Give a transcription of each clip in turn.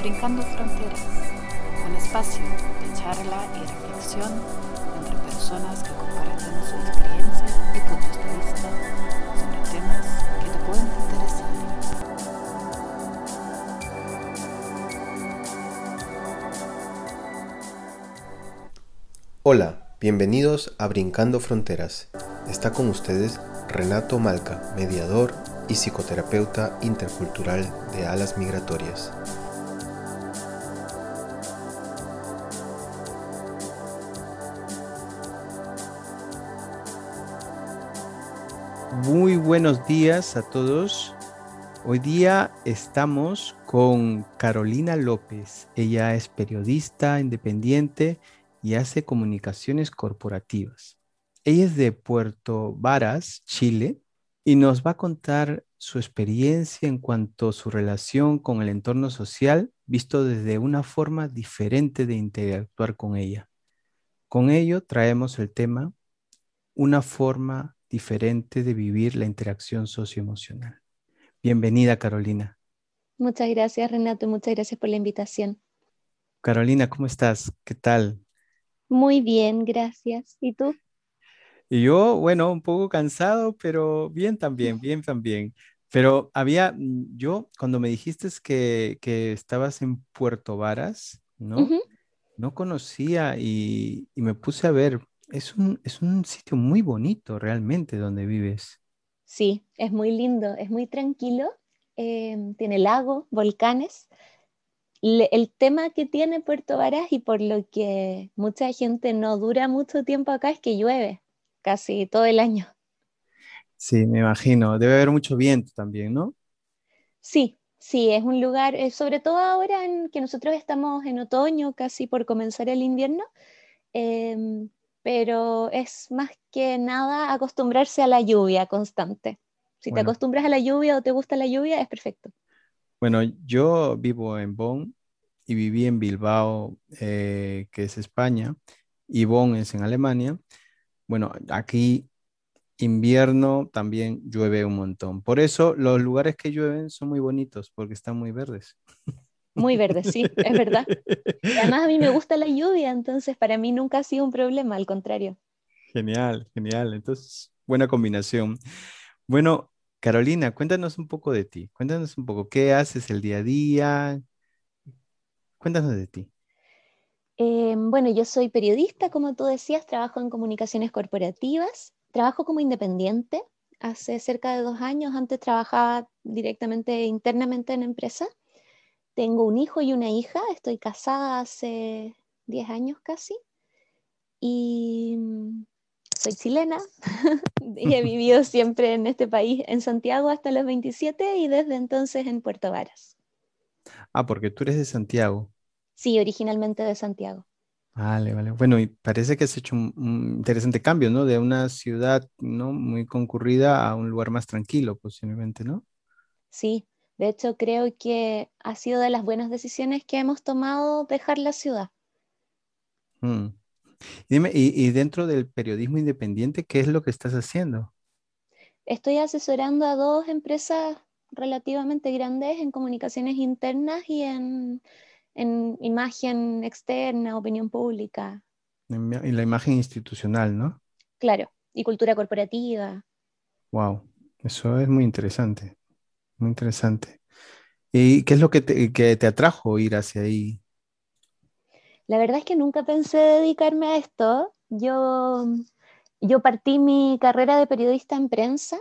Brincando Fronteras, un espacio de charla y reflexión entre personas que comparten su experiencia y puntos de vista sobre temas que te pueden interesar. Hola, bienvenidos a Brincando Fronteras. Está con ustedes Renato Malca, mediador y psicoterapeuta intercultural de alas migratorias. Buenos días a todos. Hoy día estamos con Carolina López. Ella es periodista independiente y hace comunicaciones corporativas. Ella es de Puerto Varas, Chile, y nos va a contar su experiencia en cuanto a su relación con el entorno social, visto desde una forma diferente de interactuar con ella. Con ello traemos el tema una forma diferente de vivir la interacción socioemocional. Bienvenida, Carolina. Muchas gracias, Renato. Muchas gracias por la invitación. Carolina, ¿cómo estás? ¿Qué tal? Muy bien, gracias. ¿Y tú? Y yo, bueno, un poco cansado, pero bien también, bien también. Pero había, yo, cuando me dijiste que, que estabas en Puerto Varas, ¿no? No conocía y, y, me puse a ver. Es un, es un sitio muy bonito realmente donde vives. Sí, es muy lindo, es muy tranquilo. Eh, tiene lago, volcanes. Le, el tema que tiene Puerto Varas y por lo que mucha gente no dura mucho tiempo acá es que llueve casi todo el año. Sí, me imagino. Debe haber mucho viento también, ¿no? Sí, sí, es un lugar, eh, sobre todo ahora en que nosotros estamos en otoño, casi por comenzar el invierno, eh, pero es más que nada acostumbrarse a la lluvia constante. Si bueno. te acostumbras a la lluvia o te gusta la lluvia, es perfecto. Bueno, yo vivo en Bonn y viví en Bilbao, eh, que es España, y Bonn es en Alemania. Bueno, aquí invierno también llueve un montón. Por eso los lugares que llueven son muy bonitos porque están muy verdes. Muy verdes, sí, es verdad. Y además a mí me gusta la lluvia, entonces para mí nunca ha sido un problema, al contrario. Genial, genial. Entonces, buena combinación. Bueno, Carolina, cuéntanos un poco de ti. Cuéntanos un poco qué haces el día a día. Cuéntanos de ti. Eh, bueno, yo soy periodista, como tú decías, trabajo en comunicaciones corporativas, trabajo como independiente. Hace cerca de dos años, antes trabajaba directamente internamente en empresa. Tengo un hijo y una hija, estoy casada hace 10 años casi. Y soy chilena y he vivido siempre en este país, en Santiago hasta los 27 y desde entonces en Puerto Varas. Ah, porque tú eres de Santiago. Sí, originalmente de Santiago. Vale, vale. Bueno, y parece que has hecho un, un, interesante cambio, ¿no? De una ciudad, ¿no? Muy concurrida a un lugar más tranquilo, posiblemente, ¿no? Sí, de hecho creo que ha sido de las buenas decisiones que hemos tomado dejar la ciudad. Mm. Y dime, y, y dentro del periodismo independiente, ¿qué es lo que estás haciendo? Estoy asesorando a dos empresas relativamente grandes en comunicaciones internas y en en imagen externa, opinión pública. Y la imagen institucional, ¿no? Claro, y cultura corporativa. Wow, eso es muy interesante, muy interesante. ¿Y qué es lo que te, que te atrajo ir hacia ahí? La verdad es que nunca pensé dedicarme a esto. Yo, yo partí mi carrera de periodista en prensa.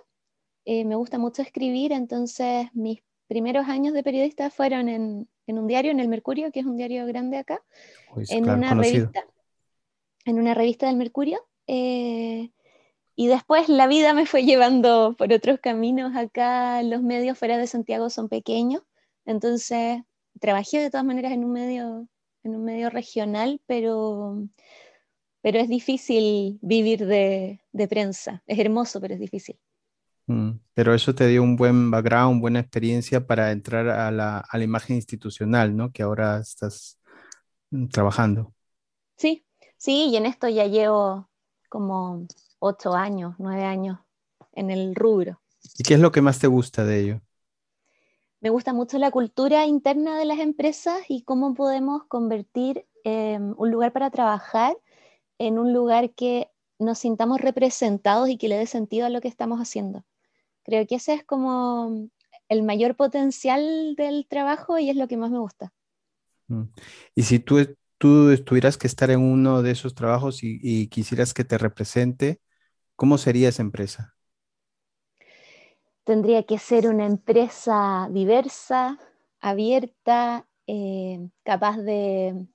Eh, me gusta mucho escribir, entonces mis primeros años de periodista fueron en, en un diario, en el Mercurio, que es un diario grande acá, en claro, una conocido. revista, en una revista del Mercurio. eh, y después la vida me fue llevando por otros caminos. Acá los medios fuera de Santiago son pequeños, entonces trabajé de todas maneras en un medio, en un medio regional, pero, pero es difícil vivir de, de prensa. Es hermoso, pero es difícil. Mm, Pero eso te dio un buen background, buena experiencia para entrar a la, a la imagen institucional, ¿no? Que ahora estás mm, trabajando. Sí, sí, y en esto ya llevo como ocho años, nueve años en el rubro. ¿Y qué es lo que más te gusta de ello? Me gusta mucho la cultura interna de las empresas y cómo podemos convertir em, un lugar para trabajar en un lugar que nos sintamos representados y que le dé sentido a lo que estamos haciendo. Creo que ese es como el mayor potencial del trabajo y es lo que más me gusta. Mm. Y si tú, tú tuvieras que estar en uno de esos trabajos y quisieras que te represente, ¿cómo sería esa empresa? tendría que ser una empresa diversa, abierta, eh, capaz de,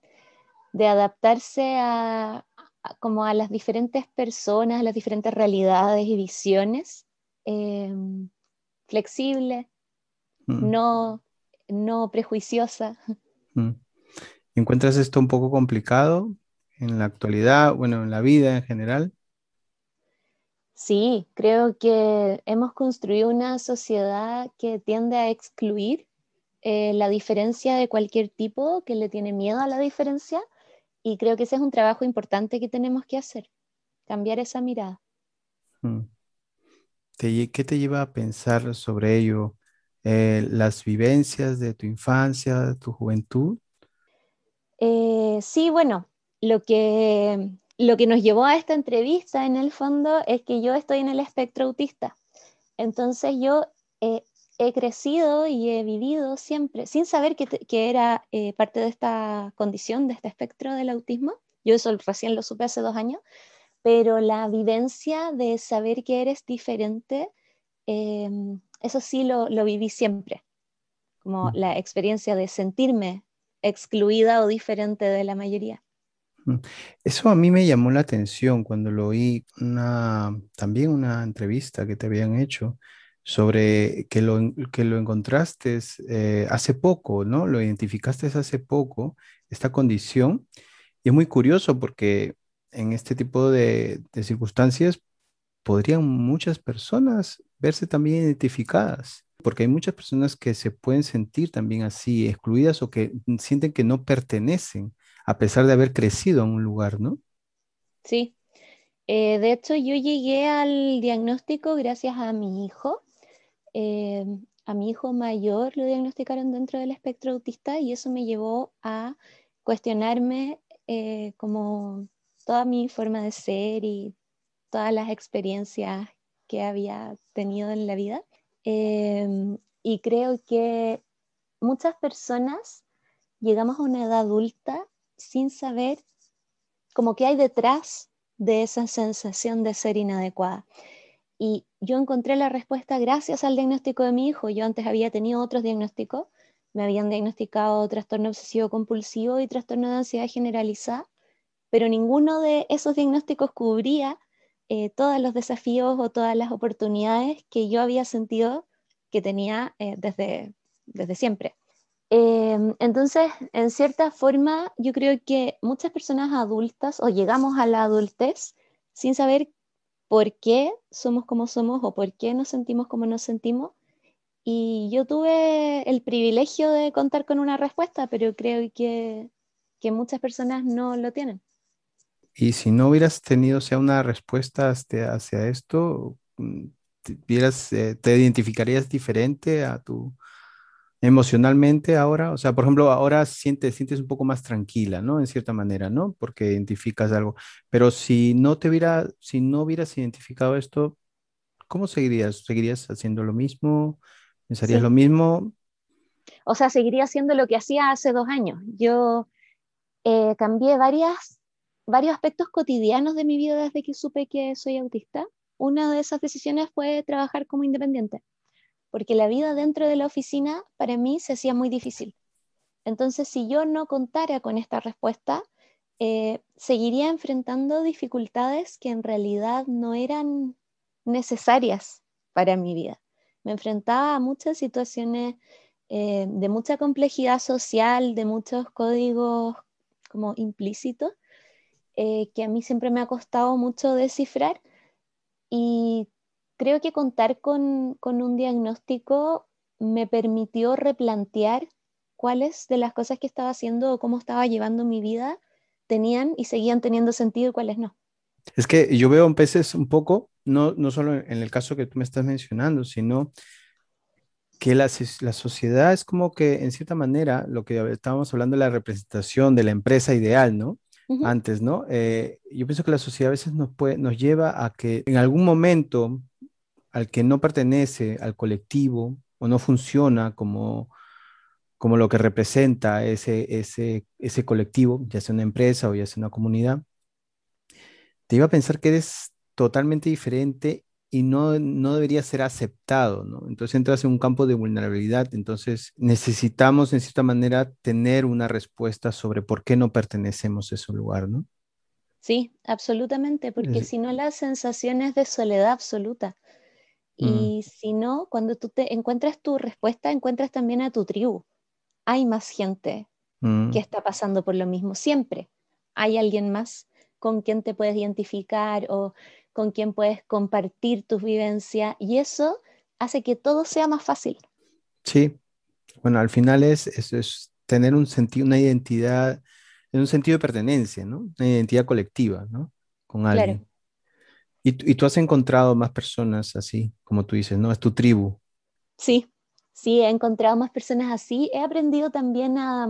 adaptarse a, como a las diferentes personas, a las diferentes realidades y visiones, eh, flexible, mm. no, no prejuiciosa. Mm. ¿Encuentras esto un poco complicado en la actualidad, bueno, en la vida en general? Sí, creo que hemos construido una sociedad que tiende a excluir eh, la diferencia de cualquier tipo, que le tiene miedo a la diferencia, y creo que ese es un trabajo importante que tenemos que hacer, cambiar esa mirada. Mm. ¿Qué te lleva a pensar sobre ello? Eh, ¿Las vivencias de tu infancia, de tu juventud? Eh, sí, bueno, lo que lo que nos llevó a esta entrevista en el fondo es que yo estoy en el espectro autista. Entonces yo he crecido y he vivido siempre sin saber que, era eh, parte de esta condición, de este espectro del autismo. Yo eso recién lo supe hace dos años, pero la vivencia de saber que eres diferente, em, eso sí lo, lo viví siempre, como mm. la experiencia de sentirme excluida o diferente de la mayoría. Eso a mí me llamó la atención cuando lo oí una, también una entrevista que te habían hecho sobre que lo, que lo encontraste eh, hace poco, ¿no? Lo identificaste hace poco, esta condición. Y es muy curioso porque en este tipo de circunstancias podrían muchas personas verse también identificadas, porque hay muchas personas que se pueden sentir también así, excluidas o que sienten que no pertenecen a pesar de haber crecido en un lugar, ¿no? Sí. Eh, de hecho, yo llegué al diagnóstico gracias a mi hijo. Eh, a mi hijo mayor lo diagnosticaron dentro del espectro autista y eso me llevó a cuestionarme eh, como toda mi forma de ser y todas las experiencias que había tenido en la vida. y creo que muchas personas llegamos a una edad adulta sin saber como qué hay detrás de esa sensación de ser inadecuada. Y yo encontré la respuesta gracias al diagnóstico de mi hijo. Yo antes había tenido otros diagnósticos, me habían diagnosticado trastorno obsesivo compulsivo y trastorno de ansiedad generalizada, pero ninguno de esos diagnósticos cubría eh, todos los desafíos o todas las oportunidades que yo había sentido que tenía eh, desde, desde siempre. Em, entonces, en cierta forma, yo creo que muchas personas adultas o llegamos a la adultez sin saber por qué somos como somos o por qué nos sentimos como nos sentimos. Y yo tuve el privilegio de contar con una respuesta, pero creo que, que muchas personas no lo tienen. Y si no hubieras tenido sea una respuesta hacia, hacia esto, mm, te, eh, te identificarías diferente a tu, emocionalmente ahora? O sea, por ejemplo, ahora sientes, sientes un poco más tranquila, ¿no? En cierta manera, ¿no? Porque identificas algo. Pero si no te hubiera, si no hubieras identificado esto, ¿cómo seguirías? ¿Seguirías haciendo lo mismo? ¿Pensarías lo mismo? O sea, seguiría haciendo lo que hacía hace dos años. Yo eh, cambié varias, varios aspectos cotidianos de mi vida desde que supe que soy autista. Una de esas decisiones fue trabajar como independiente porque la vida dentro de la oficina para mí se hacía muy difícil. Entonces, si yo no contara con esta respuesta, eh, seguiría enfrentando dificultades que en realidad no eran necesarias para mi vida. Me enfrentaba a muchas situaciones eh, de mucha complejidad social, de muchos códigos como implícitos, eh, que a mí siempre me ha costado mucho descifrar y creo que contar con, un diagnóstico me permitió replantear cuáles de las cosas que estaba haciendo o cómo estaba llevando mi vida tenían y seguían teniendo sentido y cuáles no. Es que yo veo en peces un poco, no, no solo en el caso que tú me estás mencionando, sino que la, la, sociedad es como que, en cierta manera, lo que estábamos hablando de la representación de la empresa ideal, ¿no? Antes, ¿no? Eh, yo pienso que la sociedad a veces nos, puede, nos lleva a que en algún momento al que no pertenece al colectivo o no funciona como, como lo que representa ese, ese, ese colectivo, ya sea una empresa o ya sea una comunidad, te iba a pensar que eres totalmente diferente y no, no debería ser aceptado, ¿no? Entonces entras en un campo de vulnerabilidad, entonces necesitamos en cierta manera tener una respuesta sobre por qué no pertenecemos a ese lugar, ¿no? Sí, absolutamente, porque si no la sensación es de soledad absoluta. Mm. Y si no, cuando tú te encuentras tu respuesta, encuentras también a tu tribu. Hay más gente mm. que está pasando por lo mismo, siempre. Hay alguien más con quien te puedes identificar o con quien puedes compartir tus vivencias y eso hace que todo sea más fácil. Sí, bueno, al final es, es, tener un sentido, una identidad, en un sentido de pertenencia, ¿no? Una identidad colectiva, ¿no? Con alguien. ¿Y, ¿Y, tú has encontrado más personas así, como tú dices, ¿no? Es tu tribu. Sí, sí, he encontrado más personas así. He aprendido también a,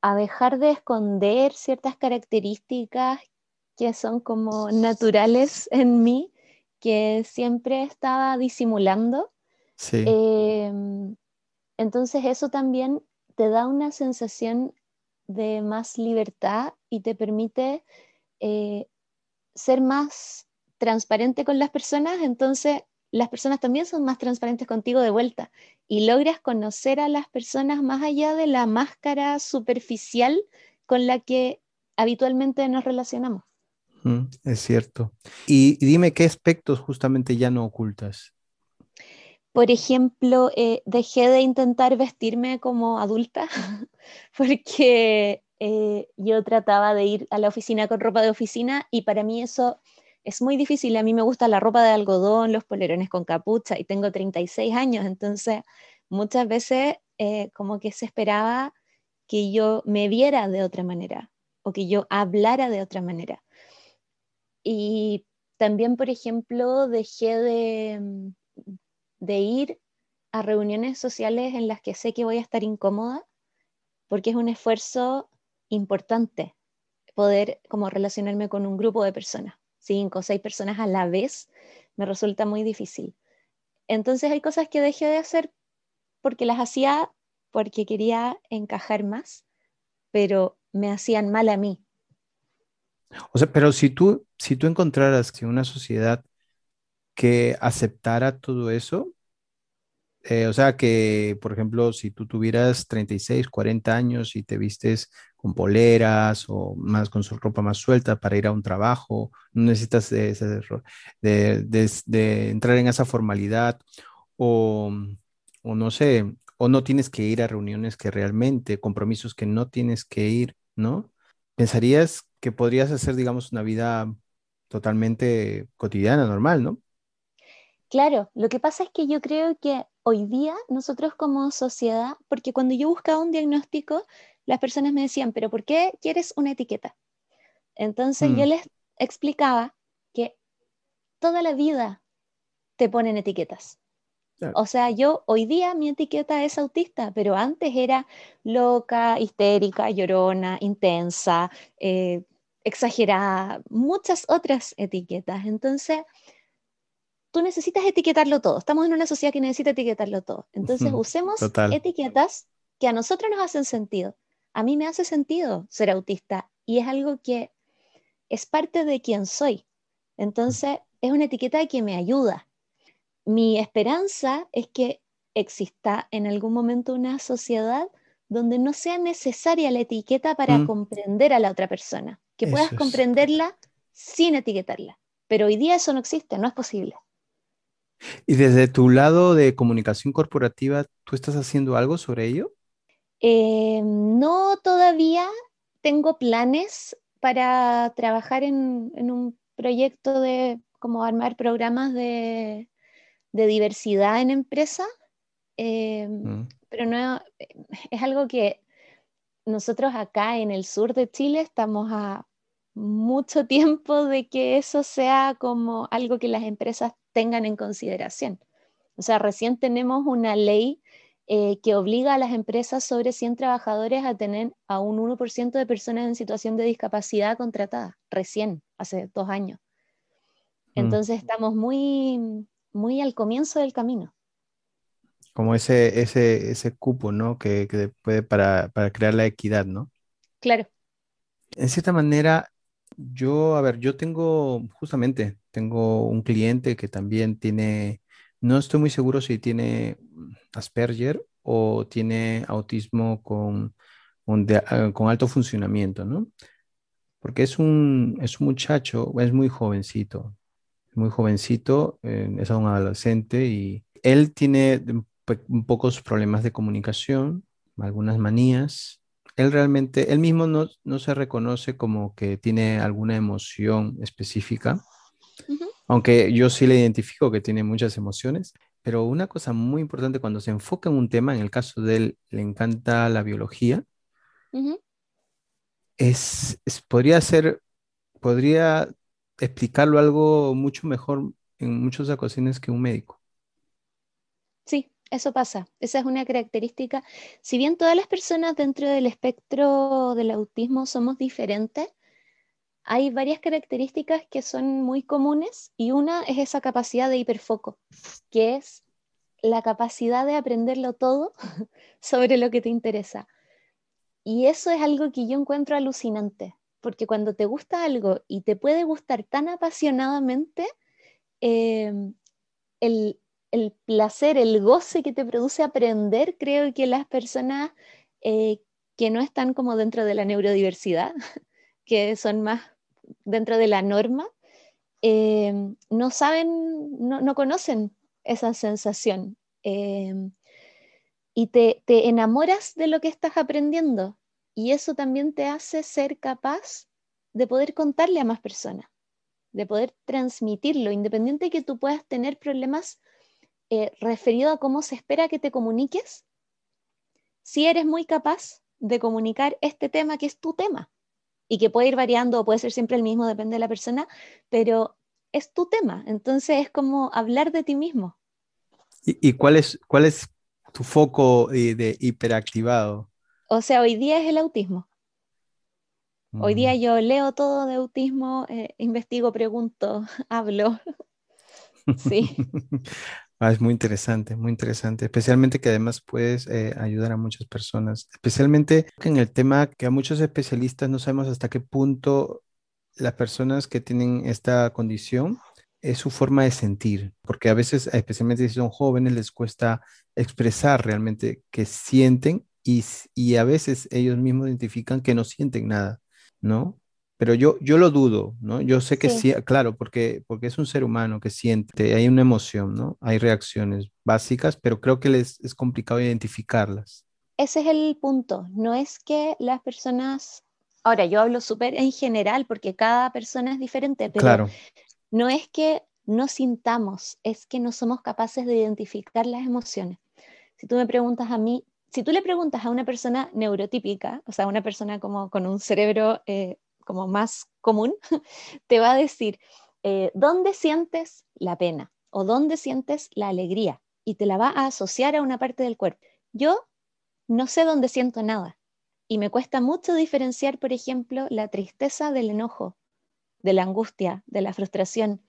a dejar de esconder ciertas características que son como naturales en mí, que siempre estaba disimulando. Sí. Em, entonces eso también te da una sensación de más libertad y te permite eh, ser más transparente con las personas, entonces las personas también son más transparentes contigo de vuelta y logras conocer a las personas más allá de la máscara superficial con la que habitualmente nos relacionamos es cierto. Y, dime qué aspectos justamente ya no ocultas. Por ejemplo, eh, dejé de intentar vestirme como adulta porque eh, yo trataba de ir a la oficina con ropa de oficina y para mí eso es muy difícil. A mí me gusta la ropa de algodón, los polerones con capucha y tengo 36 años, entonces muchas veces eh, como que se esperaba que yo me viera de otra manera o que yo hablara de otra manera. Y también, por ejemplo, dejé de, mm, de ir a reuniones sociales en las que sé que voy a estar incómoda, porque es un esfuerzo importante poder como relacionarme con un grupo de personas, cinco o seis personas a la vez, me resulta muy difícil. Entonces hay cosas que dejé de hacer porque las hacía porque quería encajar más, pero me hacían mal a mí. O sea, pero si tú, si tú encontraras que una sociedad que aceptara todo eso, eh, o sea, que, por ejemplo, si tú tuvieras 36, 40 años y te vistes con poleras o más con su ropa más suelta para ir a un trabajo, no necesitas de, entrar en esa formalidad o, o no sé, o no tienes que ir a reuniones que realmente, compromisos que no tienes que ir, ¿no? ¿Pensarías que podrías hacer, digamos, una vida totalmente cotidiana, normal, ¿no? Claro, lo que pasa es que yo creo que hoy día nosotros como sociedad, porque cuando yo buscaba un diagnóstico, las personas me decían, pero ¿por qué quieres una etiqueta? Entonces yo mm. les explicaba que toda la vida te ponen etiquetas. O sea, yo hoy día mi etiqueta es autista, pero antes era loca, histérica, llorona, intensa, eh, exagerada, muchas otras etiquetas. Entonces, tú necesitas etiquetarlo todo. Estamos en una sociedad que necesita etiquetarlo todo. Entonces, usemos etiquetas que a nosotros nos hacen sentido. A mí me hace sentido ser autista y es algo que es parte de quien soy. Entonces, es una etiqueta que me ayuda. Mi esperanza es que exista en algún momento una sociedad donde no sea necesaria la etiqueta para mm. comprender a la otra persona que puedas comprenderla sin etiquetarla. Pero hoy día eso no existe, no es posible. Y desde tu lado de comunicación corporativa, ¿tú estás haciendo algo sobre ello? Eh, no todavía tengo planes para trabajar en, un proyecto de como armar programas de, diversidad en empresa, eh, mm. pero no es algo que nosotros acá en el sur de Chile estamos a mucho tiempo de que eso sea como algo que las empresas tengan en consideración. O sea, recién tenemos una ley eh, que obliga a las empresas sobre 100 trabajadores a tener a un 1% de personas en situación de discapacidad contratadas, recién, hace dos años. Mm. Entonces estamos muy, muy al comienzo del camino. Como ese, ese, ese cupo, ¿no? Que, que puede para, para crear la equidad, ¿no? Claro. En cierta manera, yo, a ver, yo tengo, justamente, tengo un cliente que también tiene, no estoy muy seguro si tiene Asperger o tiene autismo con, ah, con alto funcionamiento, ¿no? Porque es un, es un muchacho, es muy jovencito, muy jovencito, eh, es un adolescente y él tiene un pocos problemas de comunicación, algunas manías. Él realmente, él mismo no, no se reconoce como que tiene alguna emoción específica, aunque yo sí le identifico que tiene muchas emociones. Pero una cosa muy importante cuando se enfoca en un tema, en el caso de él le encanta la biología, es, podría ser, podría explicarlo algo mucho mejor en muchas ocasiones que un médico. Eso pasa. Esa es una característica. Si bien todas las personas dentro del espectro del autismo somos diferentes, hay varias características que son muy comunes y una es esa capacidad de hiperfoco, que es la capacidad de aprenderlo todo sobre lo que te interesa. Y eso es algo que yo encuentro alucinante, porque cuando te gusta algo y te puede gustar tan apasionadamente, em, el, placer, el goce que te produce aprender, creo que las personas eh, que no están como dentro de la neurodiversidad, que son más dentro de la norma, eh, no saben, no, conocen esa sensación. Eh, y te, enamoras de lo que estás aprendiendo. Y eso también te hace ser capaz de poder contarle a más personas, de poder transmitirlo, independiente de que tú puedas tener problemas eh, referidos a cómo se espera que te comuniques, si eres muy capaz de comunicar este tema que es tu tema y que puede ir variando o puede ser siempre el mismo, depende de la persona, pero es tu tema, entonces es como hablar de ti mismo. ¿Y, cuál, es, cuál es tu foco de, hiperactivado? O sea, hoy día es el autismo. Hoy día mm. yo leo todo de autismo, eh, investigo, pregunto, hablo. sí. Ah, es muy interesante, muy interesante, especialmente que además puedes eh, ayudar a muchas personas, especialmente en el tema que a muchos especialistas no sabemos hasta qué punto las personas que tienen esta condición es su forma de sentir, porque a veces, especialmente si son jóvenes, les cuesta expresar realmente que sienten y, y a veces ellos mismos identifican que no sienten nada, ¿no? Pero yo, yo lo dudo, ¿no? Yo sé que sí, claro, porque, porque es un ser humano que siente, hay una emoción, ¿no? Hay reacciones básicas, pero creo que les es complicado identificarlas. Ese es el punto, no es que las personas, ahora yo hablo súper en general porque cada persona es diferente, pero claro. no es que no sintamos, es que no somos capaces de identificar las emociones. Si tú me preguntas a mí, si tú le preguntas a una persona neurotípica, o sea, una persona como con un cerebro eh, como más común, te va a decir, eh, ¿dónde sientes la pena? ¿O dónde sientes la alegría? Y te la va a asociar a una parte del cuerpo. Yo no sé dónde siento nada. Y me cuesta mucho diferenciar, por ejemplo, la tristeza del enojo, de la angustia, de la frustración.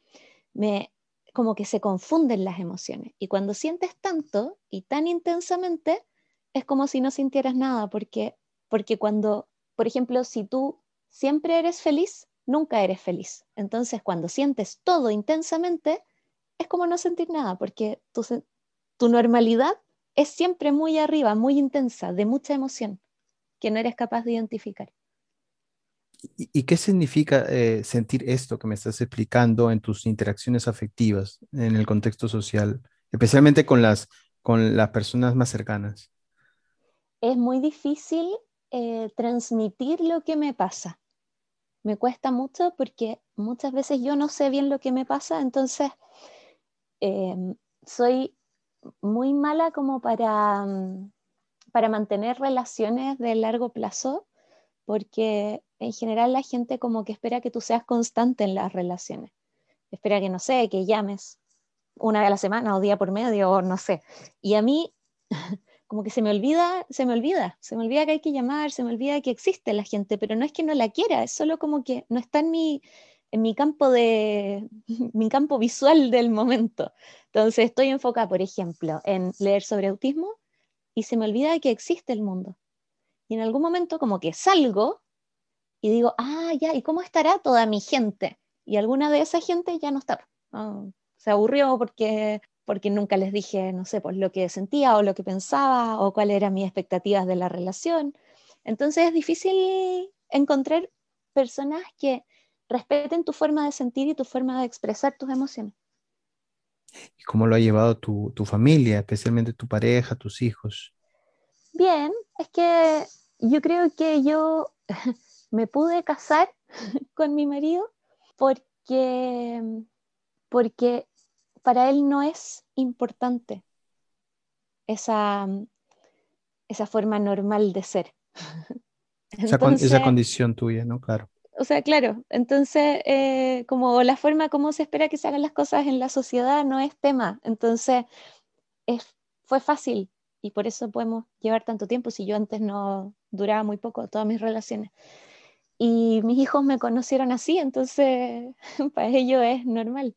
Me, como que se confunden las emociones. Y cuando sientes tanto y tan intensamente, es como si no sintieras nada, porque, porque cuando, por ejemplo, si tú siempre eres feliz, nunca eres feliz. Entonces, cuando sientes todo intensamente, es como no sentir nada, porque tu, normalidad es siempre muy arriba, muy intensa, de mucha emoción, que no eres capaz de identificar. ¿Y, qué significa eh, sentir esto que me estás explicando en tus interacciones afectivas en el contexto social, especialmente con las, con las personas más cercanas? Es muy difícil eh, transmitir lo que me pasa me cuesta mucho porque muchas veces yo no sé bien lo que me pasa, entonces em, soy muy mala como para, mm, para mantener relaciones de largo plazo, porque en general la gente como que espera que tú seas constante en las relaciones. Espera que, no sé, que llames una vez a la semana o día por medio, o no sé. Y a mí, como que se me olvida, se me olvida, se me olvida que hay que llamar, se me olvida que existe la gente, pero no es que no la quiera, es solo como que no está en mi, en mi campo de, mi campo visual del momento. Entonces estoy enfocada, por ejemplo, en leer sobre autismo y se me olvida que existe el mundo. Y en algún momento como que salgo y digo, ah, ya, ¿y cómo estará toda mi gente? Y alguna de esa gente ya no está. Ah, se aburrió porque, porque nunca les dije, no sé, pues lo que sentía o lo que pensaba o cuáles eran mis expectativas de la relación. Entonces es difícil encontrar personas que respeten tu forma de sentir y tu forma de expresar tus emociones. ¿Y cómo lo ha llevado tu, tu familia, especialmente tu pareja, tus hijos? Bien, es que yo creo que yo me pude casar con mi marido porque, porque para él no es importante esa, esa forma normal de ser. esa, esa, condición tuya, ¿no? Claro. O sea, claro, entonces, eh, como la forma como se espera que se hagan las cosas en la sociedad no es tema, entonces es, fue fácil y por eso podemos llevar tanto tiempo, si yo antes no duraba muy poco todas mis relaciones. Y mis hijos me conocieron así, entonces para ellos es normal.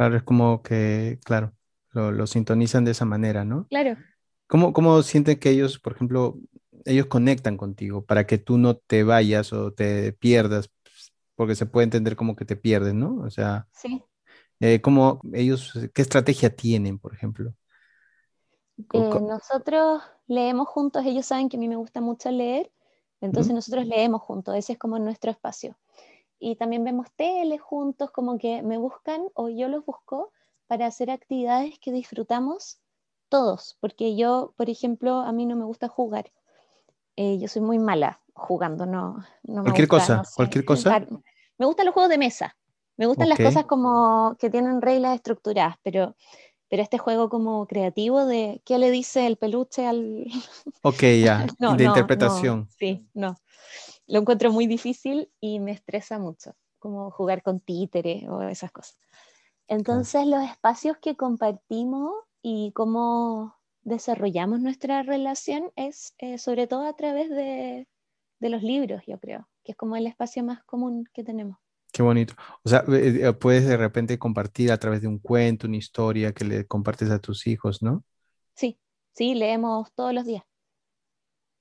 Claro, es como que, claro, lo, lo sintonizan de esa manera, ¿no? Claro. ¿Cómo, ¿Cómo sienten que ellos, por ejemplo, ellos conectan contigo para que tú no te vayas o te pierdas porque se puede entender como que te pierden, ¿no? O sea, sí. Eh, ¿cómo ellos, qué estrategia tienen, por ejemplo? Eh, nosotros leemos juntos, ellos saben que a mí me gusta mucho leer, entonces nosotros leemos juntos, ese es como nuestro espacio. Y también vemos tele juntos, como que me buscan o yo los busco para hacer actividades que disfrutamos todos, porque yo, por ejemplo, a mí no me gusta jugar. Eh, yo soy muy mala jugando, no, no cualquier cosa, cualquier cosa. Me gustan los juegos de mesa, me gustan las cosas como que tienen reglas estructuradas, pero, pero este juego como creativo de qué le dice el peluche al... Ok, ya, de interpretación. sí, no. Lo encuentro muy difícil y me estresa mucho, como jugar con títere o esas cosas. Entonces los espacios que compartimos y cómo desarrollamos nuestra relación es eh, sobre todo a través de, de los libros, yo creo, que es como el espacio más común que tenemos. Qué bonito. O sea, eh, eh, puedes de repente compartir a través de un cuento, una historia que le compartes a tus hijos, ¿no? Sí, sí, leemos todos los días.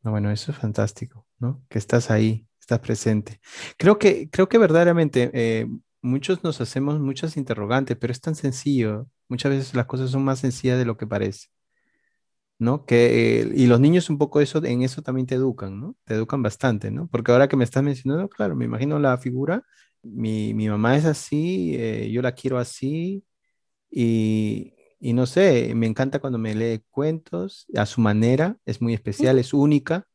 No, bueno, eso es fantástico, ¿no? Que estás ahí, estás presente. Creo que, creo que verdaderamente eh, muchos nos hacemos muchas interrogantes, pero es tan sencillo. Muchas veces las cosas son más sencillas de lo que parece. ¿no? Que, eh, y los niños un poco eso, en eso también te educan, ¿no? Te educan bastante, ¿no? Porque ahora que me estás mencionando, claro, me imagino la figura, mi, mamá es así, eh, yo la quiero así, y, y, no sé, me encanta cuando me lee cuentos a su manera, es muy especial, es única,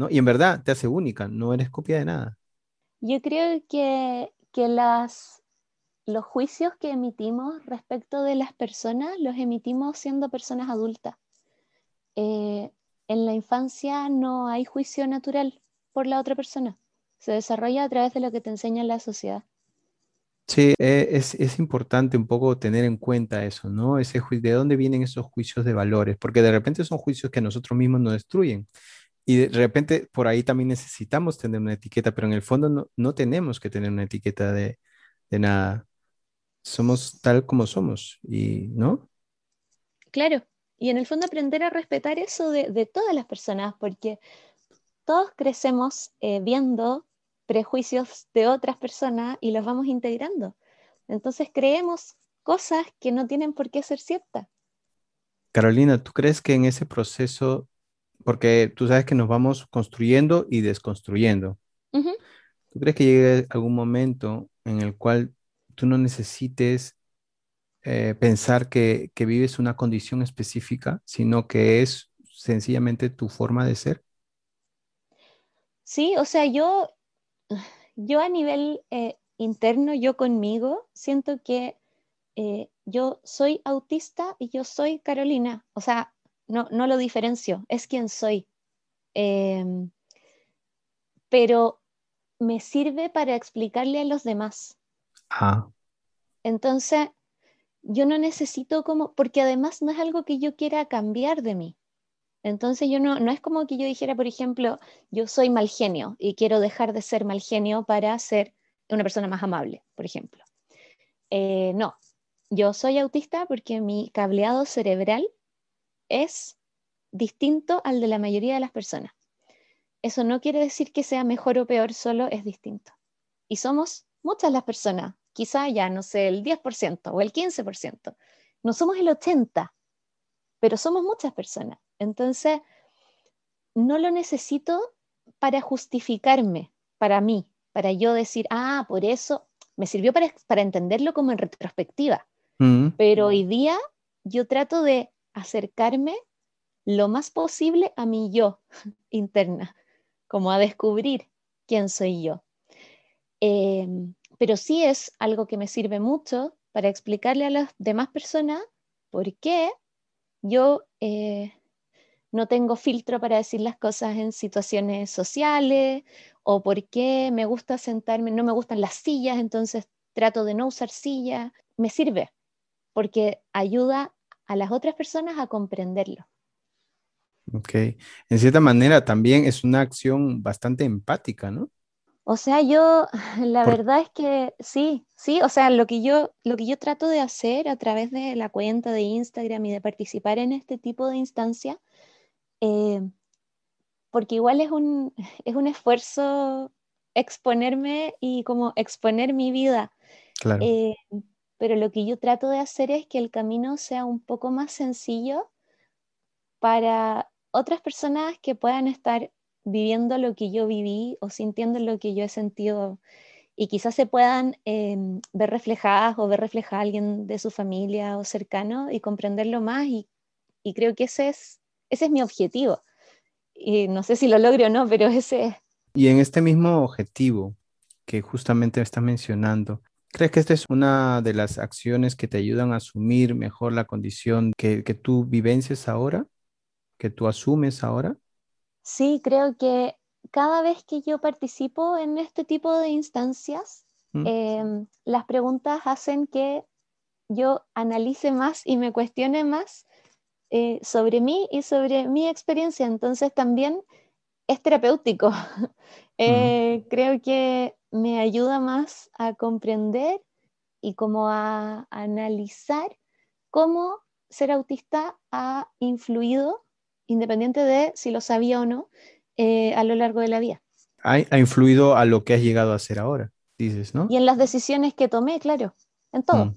¿no? Y en verdad te hace única, no eres copia de nada. Yo creo que, que las, los juicios que emitimos respecto de las personas los emitimos siendo personas adultas. Eh, en la infancia no hay juicio natural por la otra persona. Se desarrolla a través de lo que te enseña la sociedad. Sí, eh, es, es, importante un poco tener en cuenta eso, ¿no? Ese ¿De dónde vienen esos juicios de valores? Porque de repente son juicios que nosotros mismos nos destruyen. Y de repente por ahí también necesitamos tener una etiqueta, pero en el fondo no, no tenemos que tener una etiqueta de, de nada. Somos tal como somos, y ¿no? Claro, y en el fondo aprender a respetar eso de, todas las personas, porque todos crecemos eh, viendo prejuicios de otras personas y los vamos integrando. Entonces creemos cosas que no tienen por qué ser ciertas. Carolina, ¿tú crees que en ese proceso, porque tú sabes que nos vamos construyendo y desconstruyendo, ¿tú crees que llegue algún momento en el cual tú no necesites eh, pensar que, vives una condición específica, sino que es sencillamente tu forma de ser? Sí, o sea, yo, yo a nivel eh, interno, yo conmigo, siento que eh, yo soy autista y yo soy Carolina. O sea, no, no lo diferencio, es quien soy. Em, pero me sirve para explicarle a los demás. Ah. Entonces, yo no necesito como, porque además no es algo que yo quiera cambiar de mí. Entonces yo no, no es como que yo dijera, por ejemplo, yo soy mal genio y quiero dejar de ser mal genio para ser una persona más amable, por ejemplo. Eh, no, yo soy autista porque mi cableado cerebral es distinto al de la mayoría de las personas. Eso no quiere decir que sea mejor o peor, solo es distinto. Y somos muchas las personas, quizá ya, no sé, el 10% o el 15%. No somos el 80%, pero somos muchas personas. Entonces, no lo necesito para justificarme, para mí, para yo decir, ah, por eso me sirvió para, entenderlo como en retrospectiva. Mm. Pero hoy día yo trato de acercarme lo más posible a mi yo interna, como a descubrir quién soy yo. Em, pero sí es algo que me sirve mucho para explicarle a las demás personas por qué yo eh, no tengo filtro para decir las cosas en situaciones sociales o por qué me gusta sentarme, no me gustan las sillas, entonces trato de no usar sillas. Me sirve porque ayuda a las otras personas a comprenderlo. Ok, en cierta manera también es una acción bastante empática, ¿no? O sea, yo, la verdad es que sí, sí, o sea, lo que yo, lo que yo trato de hacer a través de la cuenta de Instagram y de participar en este tipo de instancias, eh, porque igual es un, es un esfuerzo exponerme y como exponer mi vida. Claro. Eh, pero lo que yo trato de hacer es que el camino sea un poco más sencillo para otras personas que puedan estar viviendo lo que yo viví o sintiendo lo que yo he sentido y quizás se puedan em, ver reflejadas o ver reflejada a alguien de su familia o cercano y comprenderlo más y, y, creo que ese es, ese es mi objetivo. Y no sé si lo logro o no, pero ese es. Y en este mismo objetivo que justamente estás mencionando, ¿crees que esta es una de las acciones que te ayudan a asumir mejor la condición que, que tú vivencias ahora, que tú asumes ahora? Sí, creo que cada vez que yo participo en este tipo de instancias, mm. em, las preguntas hacen que yo analice más y me cuestione más eh, sobre mí y sobre mi experiencia. Entonces también es terapéutico. Eh, creo que me ayuda más a comprender y como a analizar cómo ser autista ha influido independiente de si lo sabía o no, eh, a lo largo de la vida. Ha, influido a lo que has llegado a hacer ahora, dices, ¿no? Y en las decisiones que tomé, claro, en todo,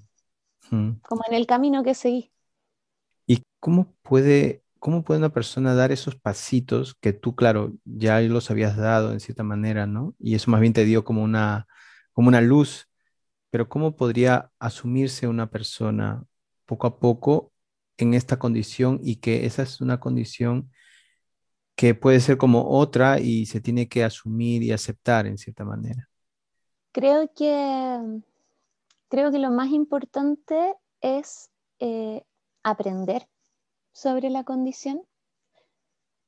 mm, mm. como en el camino que seguí. ¿Y cómo puede, cómo puede una persona dar esos pasitos que tú, claro, ya los habías dado en cierta manera, ¿no? Y eso más bien te dio como una, como una luz, pero ¿cómo podría asumirse una persona poco a poco en esta condición y que esa es una condición que puede ser como otra y se tiene que asumir y aceptar en cierta manera. Creo que, creo que lo más importante es eh, aprender sobre la condición,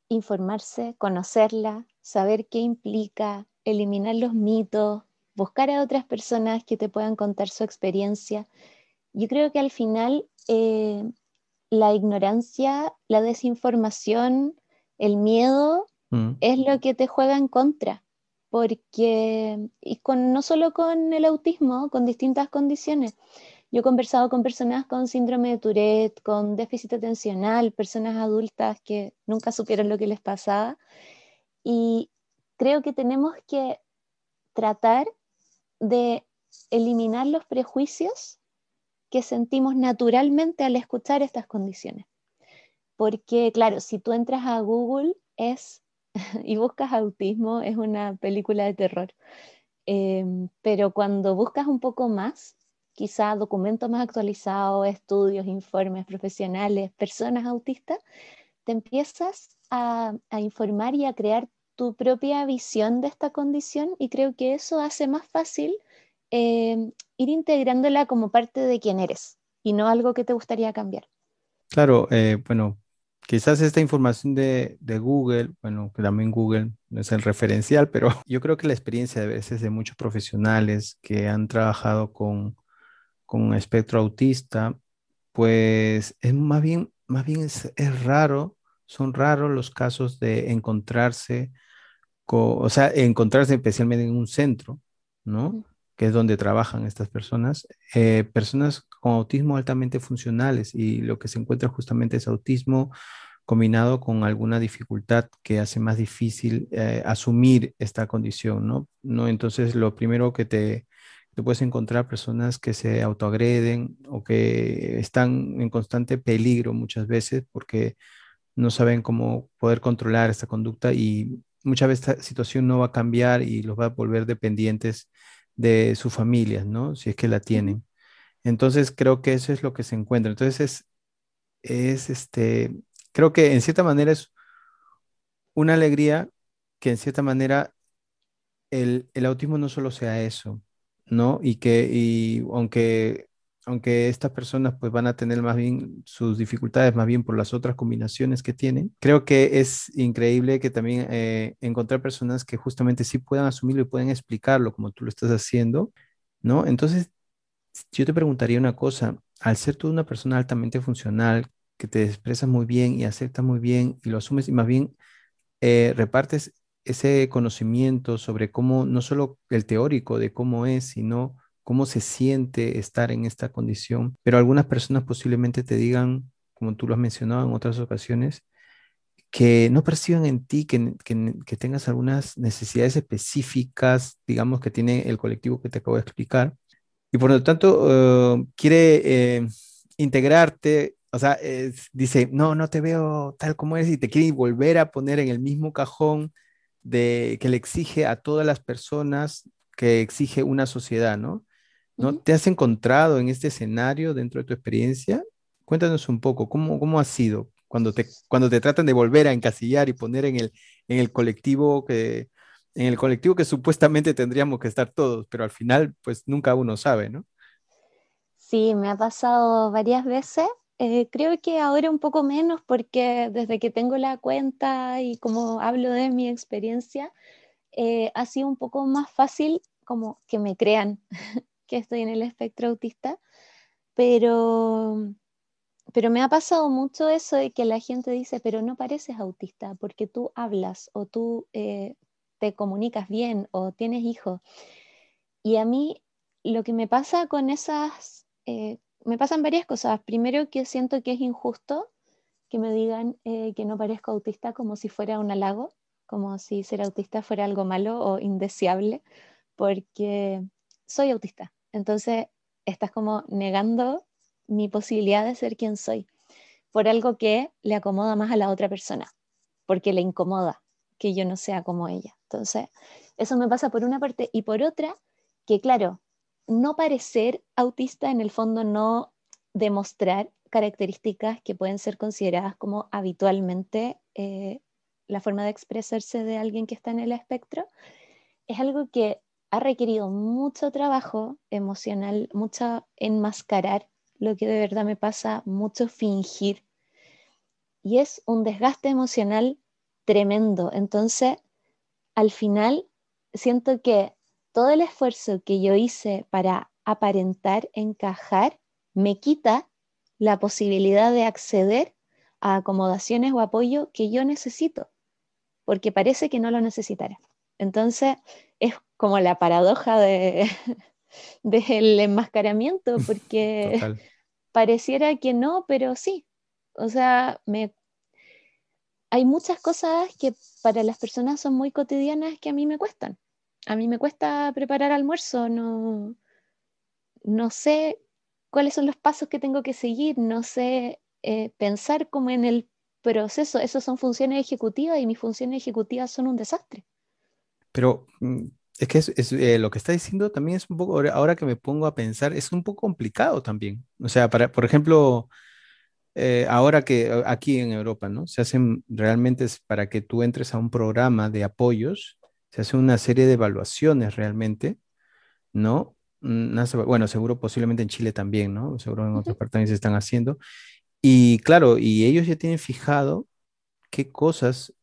informarse, conocerla, saber qué implica, eliminar los mitos, buscar a otras personas que te puedan contar su experiencia. Yo creo que al final eh, la ignorancia, la desinformación, el miedo mm. es lo que te juega en contra, porque, y con, no solo con el autismo, con distintas condiciones. Yo he conversado con personas con síndrome de Tourette, con déficit atencional, personas adultas que nunca supieron lo que les pasaba. Y creo que tenemos que tratar de eliminar los prejuicios que sentimos naturalmente al escuchar estas condiciones. Porque, claro, si tú entras a Google es, y buscas autismo, es una película de terror. Em, pero cuando buscas un poco más, quizá documentos más actualizados, estudios, informes profesionales, personas autistas, te empiezas a, a informar y a crear tu propia visión de esta condición y creo que eso hace más fácil Em, ir integrándola como parte de quien eres y no algo que te gustaría cambiar. Claro, eh, bueno, quizás esta información de, Google, bueno, también Google no es el referencial, pero yo creo que la experiencia de veces de muchos profesionales que han trabajado con, con espectro autista pues es más bien, más bien es, raro, son raros los casos de encontrarse, o sea, encontrarse especialmente en un centro, ¿no? Que es donde trabajan estas personas, eh, personas con autismo altamente funcionales y lo que se encuentra justamente es autismo combinado con alguna dificultad que hace más difícil eh, asumir esta condición, ¿no? ¿no? Entonces, lo primero que te, te puedes encontrar personas que se autoagreden o que están en constante peligro muchas veces porque no saben cómo poder controlar esta conducta y muchas veces esta situación no va a cambiar y los va a volver dependientes de sus familias, ¿no? Si es que la tienen. Entonces creo que eso es lo que se encuentra. Entonces es, es este, creo que en cierta manera es una alegría que en cierta manera el, el autismo no solo sea eso, ¿no? Y que, y aunque, aunque estas personas pues van a tener más bien sus dificultades más bien por las otras combinaciones que tienen, creo que es increíble que también eh, encontrar personas que justamente sí puedan asumirlo y pueden explicarlo como tú lo estás haciendo, ¿no? Entonces, yo te preguntaría una cosa, al ser tú una persona altamente funcional, que te expresas muy bien y aceptas muy bien y lo asumes y más bien eh, repartes ese conocimiento sobre cómo, no solo el teórico de cómo es, sino cómo se siente estar en esta condición. Pero algunas personas posiblemente te digan, como tú lo has mencionado en otras ocasiones, que no perciban en ti que, que, tengas algunas necesidades específicas, digamos, que tiene el colectivo que te acabo de explicar. Y por lo tanto, eh, quiere eh, integrarte, o sea, dice, no, no te veo tal como eres y te quiere volver a poner en el mismo cajón de, que le exige a todas las personas que exige una sociedad, ¿no? ¿No? ¿Te has encontrado en este escenario dentro de tu experiencia? Cuéntanos un poco, ¿cómo, cómo ha sido cuando te, cuando te tratan de volver a encasillar y poner en el, en el colectivo que, en el colectivo que supuestamente tendríamos que estar todos, pero al final, pues nunca uno sabe, ¿no? Sí, me ha pasado varias veces eh, creo que ahora un poco menos porque desde que tengo la cuenta y como hablo de mi experiencia, eh, ha sido un poco más fácil como que me crean que estoy en el espectro autista, pero, pero me ha pasado mucho eso de que la gente dice, pero no pareces autista porque tú hablas o tú eh, te comunicas bien o tienes hijos. Y a mí lo que me pasa con esas me pasan varias cosas. Primero que siento que es injusto que me digan eh, que no parezco autista como si fuera un halago, como si ser autista fuera algo malo o indeseable, porque soy autista. Entonces, estás como negando mi posibilidad de ser quien soy por algo que le acomoda más a la otra persona, porque le incomoda que yo no sea como ella. Entonces, eso me pasa por una parte. Y por otra, que claro, no parecer autista, en el fondo no demostrar características que pueden ser consideradas como habitualmente eh, la forma de expresarse de alguien que está en el espectro, es algo que ha requerido mucho trabajo emocional, mucho enmascarar lo que de verdad me pasa, mucho fingir. Y es un desgaste emocional tremendo. Entonces, al final, siento que todo el esfuerzo que yo hice para aparentar encajar me quita la posibilidad de acceder a acomodaciones o apoyo que yo necesito, porque parece que no lo necesitara. Entonces, es como la paradoja de, del enmascaramiento, porque pareciera que no, pero sí. O sea, me, hay muchas cosas que para las personas son muy cotidianas que a mí me cuestan a mí me cuesta preparar almuerzo, no, no sé cuáles son los pasos que tengo que seguir, no sé eh, pensar como en el proceso. Esas son funciones ejecutivas y mis funciones ejecutivas son un desastre. Pero mm, es que es, eh, lo que está diciendo también es un poco, ahora que me pongo a pensar, es un poco complicado también. O sea, para, por ejemplo, eh, ahora que aquí en Europa, ¿no? Se hacen realmente para que tú entres a un programa de apoyos, se hace una serie de evaluaciones realmente, ¿no? Mm, bueno, seguro posiblemente en Chile también, ¿no? Seguro en otras partes también se están haciendo. Y claro, y ellos ya tienen fijado qué cosas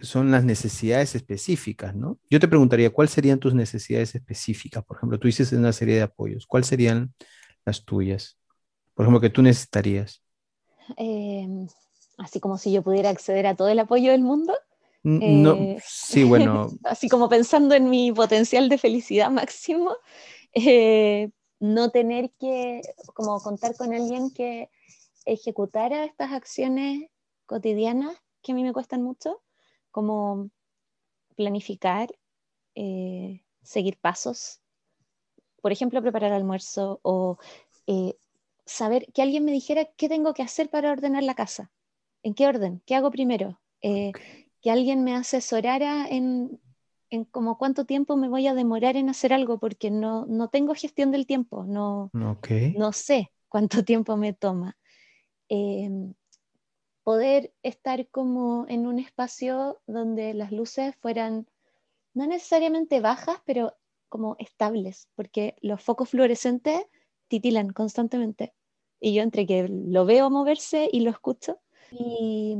son las necesidades específicas, ¿no? Yo te preguntaría, ¿cuáles serían tus necesidades específicas? Por ejemplo, tú dices una serie de apoyos, ¿cuáles serían las tuyas? Por ejemplo, que tú necesitarías. Em, así como si yo pudiera acceder a todo el apoyo del mundo. No, eh, sí, bueno. así como pensando en mi potencial de felicidad máximo, eh, no tener que, como contar con alguien que ejecutara estas acciones cotidianas que a mí me cuestan mucho, como planificar, eh, seguir pasos, por ejemplo, preparar almuerzo o saber que alguien me dijera qué tengo que hacer para ordenar la casa, en qué orden, qué hago primero, que alguien me asesorara en, en como cuánto tiempo me voy a demorar en hacer algo, porque no, no tengo gestión del tiempo, no, no sé cuánto tiempo me toma. Em, poder estar como en un espacio donde las luces fueran no necesariamente bajas, pero como estables, porque los focos fluorescentes titilan constantemente. Y yo entre que lo veo moverse y lo escucho, y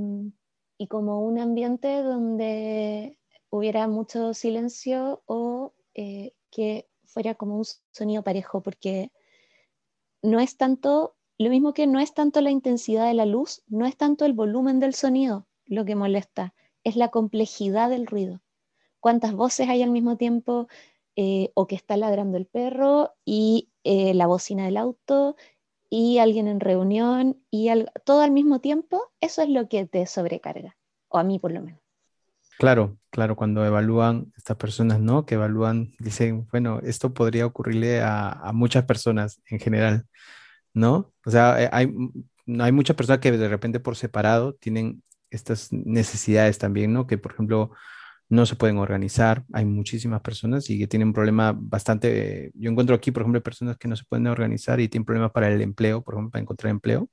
y como un ambiente donde hubiera mucho silencio o eh, que fuera como un sonido parejo, porque no es tanto, lo mismo que no es tanto la intensidad de la luz, no es tanto el volumen del sonido lo que molesta, es la complejidad del ruido. Cuántas voces hay al mismo tiempo, eh, o que está ladrando el perro, y eh, la bocina del auto, y alguien en reunión y todo al mismo tiempo, eso es lo que te sobrecarga, o a mí por lo menos. Claro, claro, cuando evalúan estas personas, ¿no? Que evalúan, dicen, bueno, esto podría ocurrirle a, muchas personas en general, ¿no? O sea, eh, hay, hay muchas personas que de repente por separado tienen estas necesidades también, ¿no? Que por ejemplo no se pueden organizar. Hay muchísimas personas y que tienen un problema bastante. Yo encuentro aquí, por ejemplo, personas que no se pueden organizar y tienen problemas para el empleo, por ejemplo, para encontrar empleo,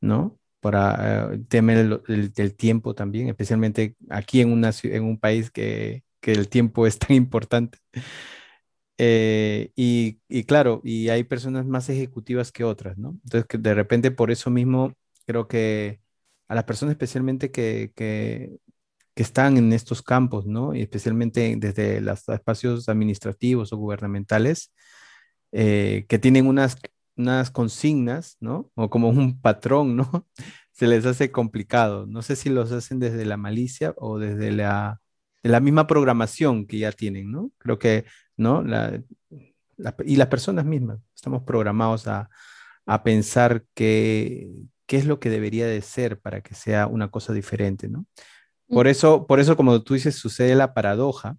¿no? Para el eh, tema del, tiempo también, especialmente aquí en, una, en un país que, que el tiempo es tan importante. Eh, y, y, claro, y hay personas más ejecutivas que otras, ¿no? Entonces, que de repente por eso mismo creo que a las personas especialmente que, que están en estos campos, ¿no? Y especialmente desde los espacios administrativos o gubernamentales, eh, que tienen unas, unas consignas, ¿no? O como un patrón, ¿no? Se les hace complicado. No sé si los hacen desde la malicia o desde la, la misma programación que ya tienen, ¿no? Creo que, ¿no? La, y las personas mismas, estamos programados a, a pensar qué, qué es lo que debería de ser para que sea una cosa diferente, ¿no? Por eso, por eso, como tú dices, sucede la paradoja,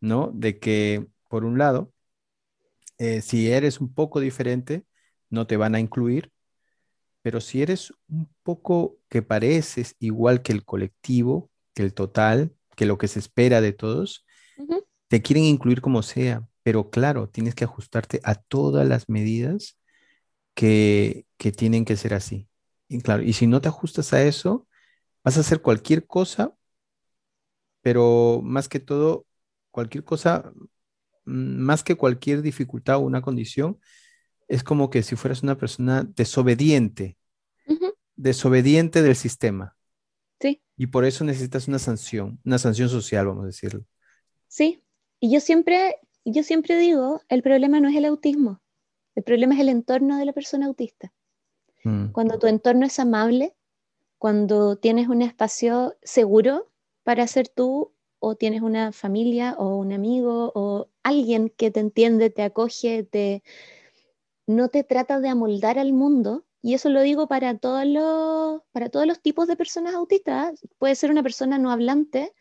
¿no? De que, por un lado, eh, si eres un poco diferente, no te van a incluir, pero si eres un poco que pareces igual que el colectivo, que el total, que lo que se espera de todos, te quieren incluir como sea, pero claro, tienes que ajustarte a todas las medidas que, que tienen que ser así. Y claro, y si no te ajustas a eso, vas a hacer cualquier cosa, pero más que todo, cualquier cosa, mm, más que cualquier dificultad o una condición, es como que si fueras una persona desobediente, desobediente del sistema. Sí. Y por eso necesitas una sanción, una sanción social, vamos a decirlo. Sí, y yo siempre, yo siempre digo, el problema no es el autismo, el problema es el entorno de la persona autista. Mm. Cuando tu entorno es amable, cuando tienes un espacio seguro para ser tú o tienes una familia o un amigo o alguien que te entiende, te acoge, te, no te trata de amoldar al mundo. Y eso lo digo para todos los, para todos los tipos de personas autistas. Puede ser una persona no hablante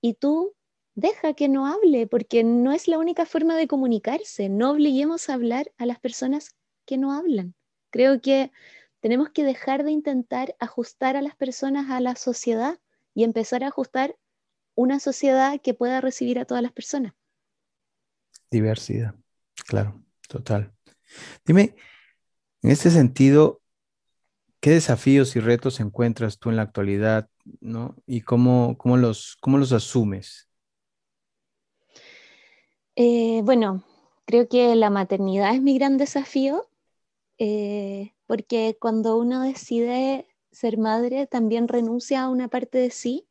y tú deja que no hable porque no es la única forma de comunicarse. No obliguemos a hablar a las personas que no hablan. Creo que tenemos que dejar de intentar ajustar a las personas a la sociedad y empezar a ajustar una sociedad que pueda recibir a todas las personas. Diversidad, claro, total. Dime, en este sentido, ¿qué desafíos y retos encuentras tú en la actualidad, ¿no? Y cómo, cómo, los, cómo los asumes? Eh, bueno, creo que la maternidad es mi gran desafío. Eh, porque cuando uno decide ser madre también renuncia a una parte de sí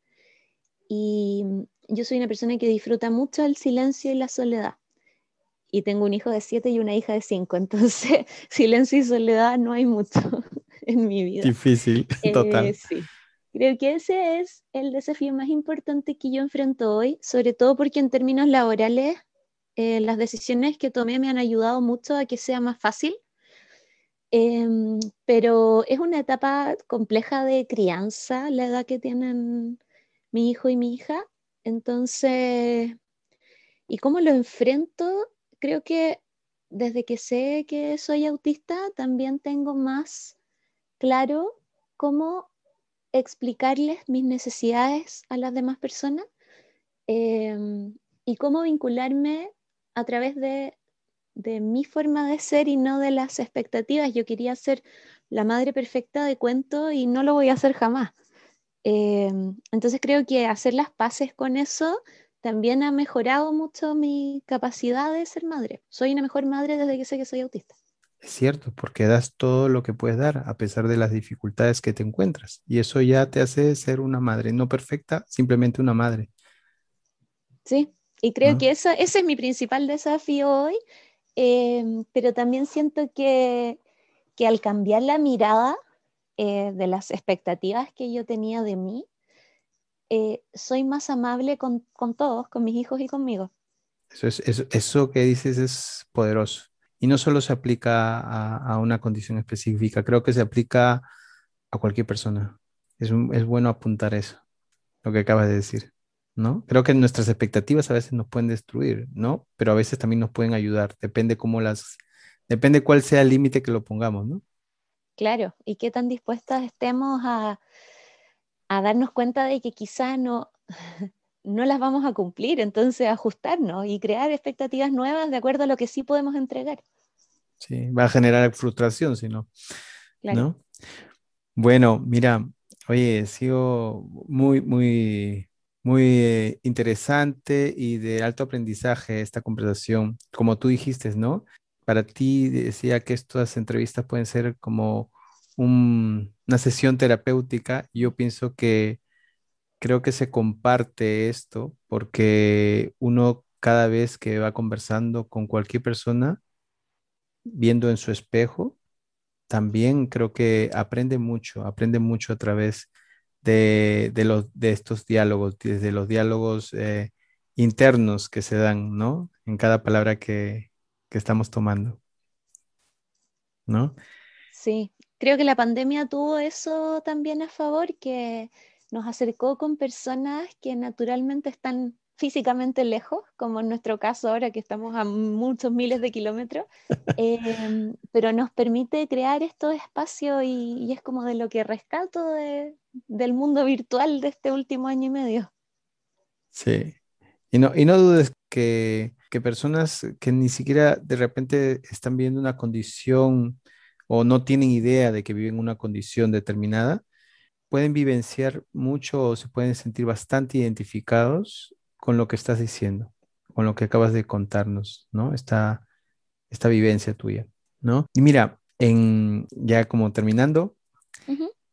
y yo soy una persona que disfruta mucho el silencio y la soledad y tengo un hijo de siete y una hija de cinco, entonces silencio y soledad no hay mucho en mi vida. Difícil, total. Eh, sí. Creo que ese es el desafío más importante que yo enfrento hoy, sobre todo porque en términos laborales eh, las decisiones que tomé me han ayudado mucho a que sea más fácil, em, pero es una etapa compleja de crianza, la edad que tienen mi hijo y mi hija, entonces, ¿y cómo lo enfrento? Creo que desde que sé que soy autista, también tengo más claro cómo explicarles mis necesidades a las demás personas em, y cómo vincularme a través de, mi forma de ser y no de las expectativas. Yo quería ser la madre perfecta de cuento y no lo voy a hacer jamás. Em, entonces creo que hacer las paces con eso también ha mejorado mucho mi capacidad de ser madre. Soy una mejor madre desde que sé que soy autista. Es cierto, porque das todo lo que puedes dar a pesar de las dificultades que te encuentras. Y eso ya te hace ser una madre, no perfecta, simplemente una madre. Sí, y creo que eso, ese es mi principal desafío hoy, em, pero también siento que, que, al cambiar la mirada eh, de las expectativas que yo tenía de mí, eh, soy más amable con, con, todos, con mis hijos y conmigo. Eso, es, eso, eso que dices es poderoso. Y no solo se aplica a, una condición específica, creo que se aplica a cualquier persona. Es, es, bueno apuntar eso, lo que acabas de decir, ¿no? Creo que nuestras expectativas a veces nos pueden destruir, ¿no? Pero a veces también nos pueden ayudar, depende cómo las, depende cuál sea el límite que lo pongamos, ¿no? Claro, y qué tan dispuestas estemos a, a darnos cuenta de que quizá no, no las vamos a cumplir, entonces ajustarnos y crear expectativas nuevas de acuerdo a lo que sí podemos entregar. Sí, va a generar frustración, si no. ¿no? Bueno, mira, oye, sigo muy, muy, muy eh, interesante y de alto aprendizaje esta conversación. Como tú dijiste, ¿no? Para ti decía que estas entrevistas pueden ser como una sesión terapéutica. Yo pienso que creo que se comparte esto porque uno cada vez que va conversando con cualquier persona, viendo en su espejo, también creo que aprende mucho, aprende mucho a través de, los, de estos diálogos, desde los diálogos eh, internos que se dan, ¿no? En cada palabra que, que estamos tomando, ¿no? Sí, creo que la pandemia tuvo eso también a favor, que nos acercó con personas que naturalmente están físicamente lejos, como en nuestro caso ahora que estamos a muchos miles de kilómetros, em, pero nos permite crear estos espacios y, es como de lo que rescato del mundo virtual de este último año y medio. Sí, y no, y no dudes que, que personas que ni siquiera de repente están viendo una condición o no tienen idea de que viven una condición determinada, pueden vivenciar mucho o se pueden sentir bastante identificados con lo que estás diciendo, con lo que acabas de contarnos, ¿no? Esta, esta vivencia tuya, ¿no? Y mira, en, ya como terminando,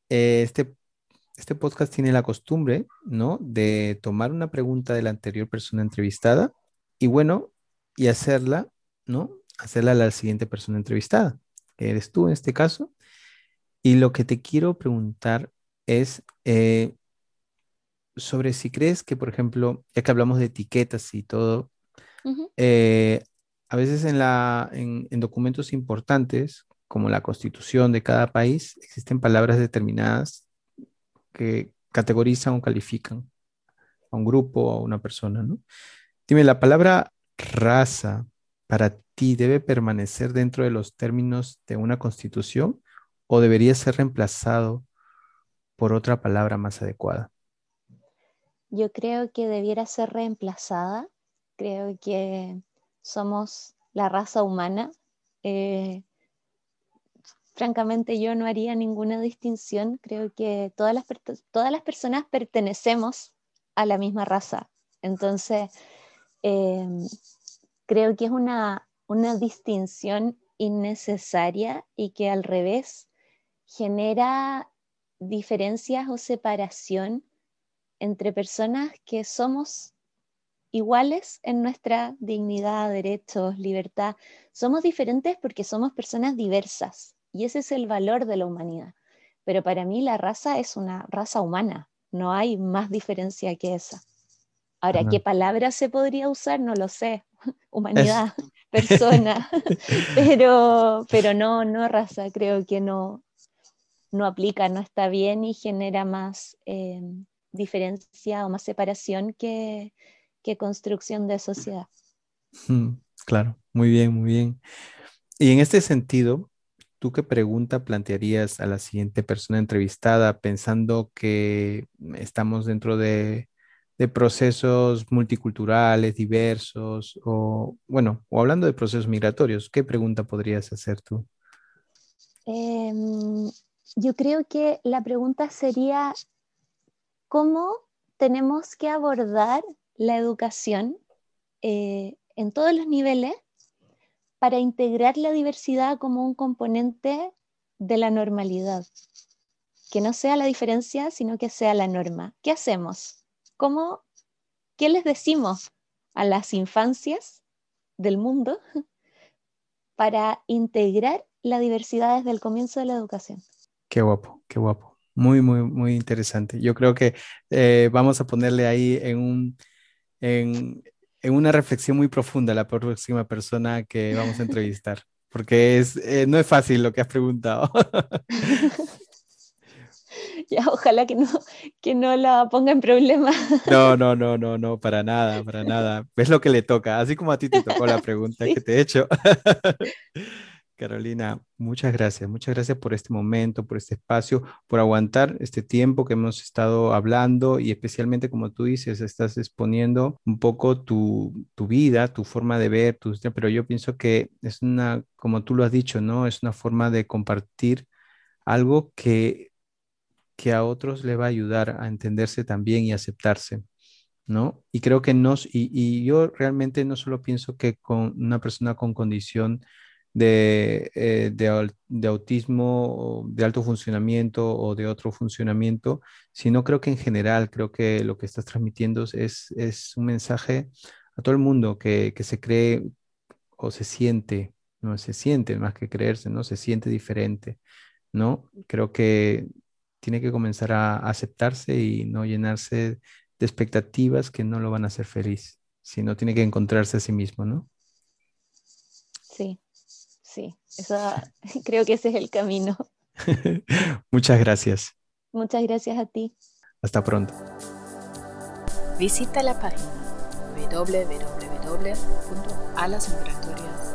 eh, este, este podcast tiene la costumbre, ¿no? De tomar una pregunta de la anterior persona entrevistada y bueno, y hacerla, ¿no? Hacerla a la siguiente persona entrevistada, que eres tú en este caso. Y lo que te quiero preguntar es eh, sobre si crees que, por ejemplo, ya que hablamos de etiquetas y todo, eh, a veces en, la, en, documentos importantes, como la constitución de cada país, existen palabras determinadas que categorizan o califican a un grupo o a una persona, ¿no? Dime, ¿la palabra raza para ti debe permanecer dentro de los términos de una constitución o debería ser reemplazado por otra palabra más adecuada? Yo creo que debiera ser reemplazada. Creo que somos la raza humana. Eh, francamente, yo no haría ninguna distinción. Creo que todas las, personas pertenecemos a la misma raza. Entonces, em, creo que es una, una distinción innecesaria y que al revés genera diferencias o separación entre personas que somos iguales en nuestra dignidad, derechos, libertad. Somos diferentes porque somos personas diversas y ese es el valor de la humanidad. Pero para mí la raza es una raza humana, no hay más diferencia que esa. Ahora, ¿qué palabra se podría usar? No lo sé. Humanidad, persona, pero, pero no, no raza, creo que no, no aplica, no está bien y genera más eh, diferencia o más separación que, que construcción de sociedad. Mm, claro, muy bien, muy bien. Y en este sentido, ¿tú qué pregunta plantearías a la siguiente persona entrevistada pensando que estamos dentro de, procesos multiculturales, diversos, o bueno, o hablando de procesos migratorios, ¿qué pregunta podrías hacer tú? Em, yo creo que la pregunta sería, ¿cómo tenemos que abordar la educación eh, en todos los niveles para integrar la diversidad como un componente de la normalidad. Que no sea la diferencia, sino que sea la norma. ¿Qué hacemos? ¿Cómo, ¿Qué les decimos a las infancias del mundo para integrar la diversidad desde el comienzo de la educación? Qué guapo, qué guapo. Muy, muy, muy interesante. Yo creo que eh, vamos a ponerle ahí en un, en, una reflexión muy profunda la próxima persona que vamos a entrevistar, porque es, eh, no es fácil lo que has preguntado. ya, ojalá que no, que no la ponga en problema. no, no, no, no, no, para nada, para nada. Es lo que le toca, así como a ti te tocó la pregunta que te he hecho. Carolina, muchas gracias, muchas gracias por este momento, por este espacio, por aguantar este tiempo que hemos estado hablando y especialmente como tú dices, estás exponiendo un poco tu, vida, tu forma de ver, tu, pero yo pienso que es una, como tú lo has dicho, ¿no? Es una forma de compartir algo que, que a otros le va a ayudar a entenderse también y aceptarse. ¿no? Y creo que nos, y, y yo realmente no solo pienso que con una persona con condición eh, de, de, autismo, de alto funcionamiento o de otro funcionamiento, sino creo que en general, creo que lo que estás transmitiendo es, es un mensaje a todo el mundo que, que se cree o se siente, no se siente más que creerse, ¿no? Se siente diferente, ¿no? Creo que tiene que comenzar a aceptarse y no llenarse de expectativas que no lo van a hacer feliz, sino tiene que encontrarse a sí mismo, ¿no? Sí, eso, creo que ese es el camino. Muchas gracias. Muchas gracias a ti. Hasta pronto. Visita la página www.alasmigratorias.com